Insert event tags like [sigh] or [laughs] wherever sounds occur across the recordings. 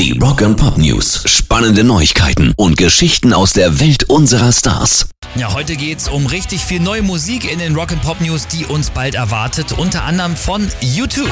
Die Rock and Pop News. Spannende Neuigkeiten und Geschichten aus der Welt unserer Stars. Ja, heute geht's um richtig viel neue Musik in den Rock and Pop News, die uns bald erwartet. Unter anderem von U2.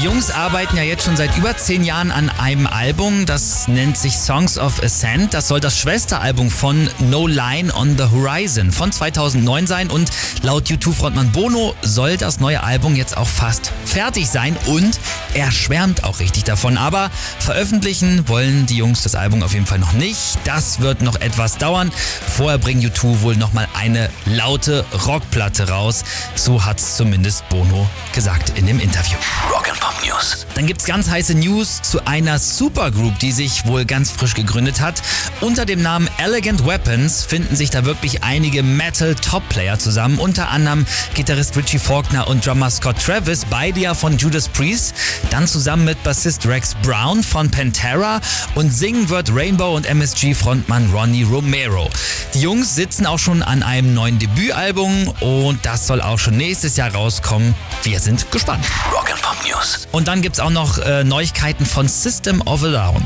Die Jungs arbeiten ja jetzt schon seit über zehn Jahren an einem Album, das nennt sich Songs of Ascent. Das soll das Schwesteralbum von No Line on the Horizon von 2009 sein und laut U2-Frontmann Bono soll das neue Album jetzt auch fast fertig sein und er schwärmt auch richtig davon. Aber veröffentlichen wollen die Jungs das Album auf jeden Fall noch nicht. Das wird noch etwas dauern. Vorher bringen U2 wohl nochmal eine laute Rockplatte raus. So hat's zumindest Bono gesagt in dem Interview. Rock Pop News. Dann gibt's ganz heiße News zu einer Supergroup, die sich wohl ganz frisch gegründet hat. Unter dem Namen Elegant Weapons finden sich da wirklich einige Metal-Top-Player zusammen. Unter anderem Gitarrist Richie Faulkner und Drummer Scott Travis, beide ja von Judas Priest. Dann zusammen mit Bassist Rex Brown von Pantera und singen wird Rainbow und MSG-Frontmann Ronnie Romero. Die Jungs sitzen auch schon an einem neuen Debütalbum und das soll auch schon nächstes Jahr rauskommen. Wir sind gespannt. Rock and Pop News. Und dann gibt's auch noch äh, Neuigkeiten von System of a Down.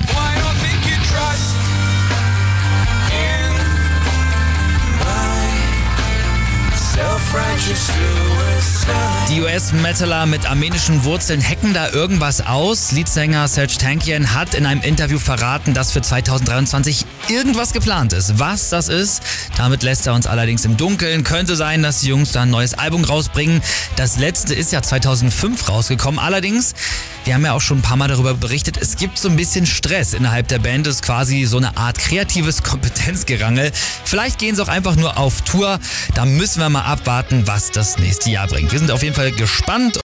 Die US-Metaler mit armenischen Wurzeln hacken da irgendwas aus. Leadsänger Serge Tankian hat in einem Interview verraten, dass für 2023 irgendwas geplant ist. Was das ist, damit lässt er uns allerdings im Dunkeln. Könnte sein, dass die Jungs da ein neues Album rausbringen. Das letzte ist ja 2005 rausgekommen. Allerdings, wir haben ja auch schon ein paar Mal darüber berichtet, es gibt so ein bisschen Stress innerhalb der Band. Es ist quasi so eine Art kreatives [laughs] Kompetenzgerangel. Vielleicht gehen sie auch einfach nur auf Tour. Da müssen wir mal abwarten, was das nächste Jahr bringt. Wir sind auf jeden Fall gespannt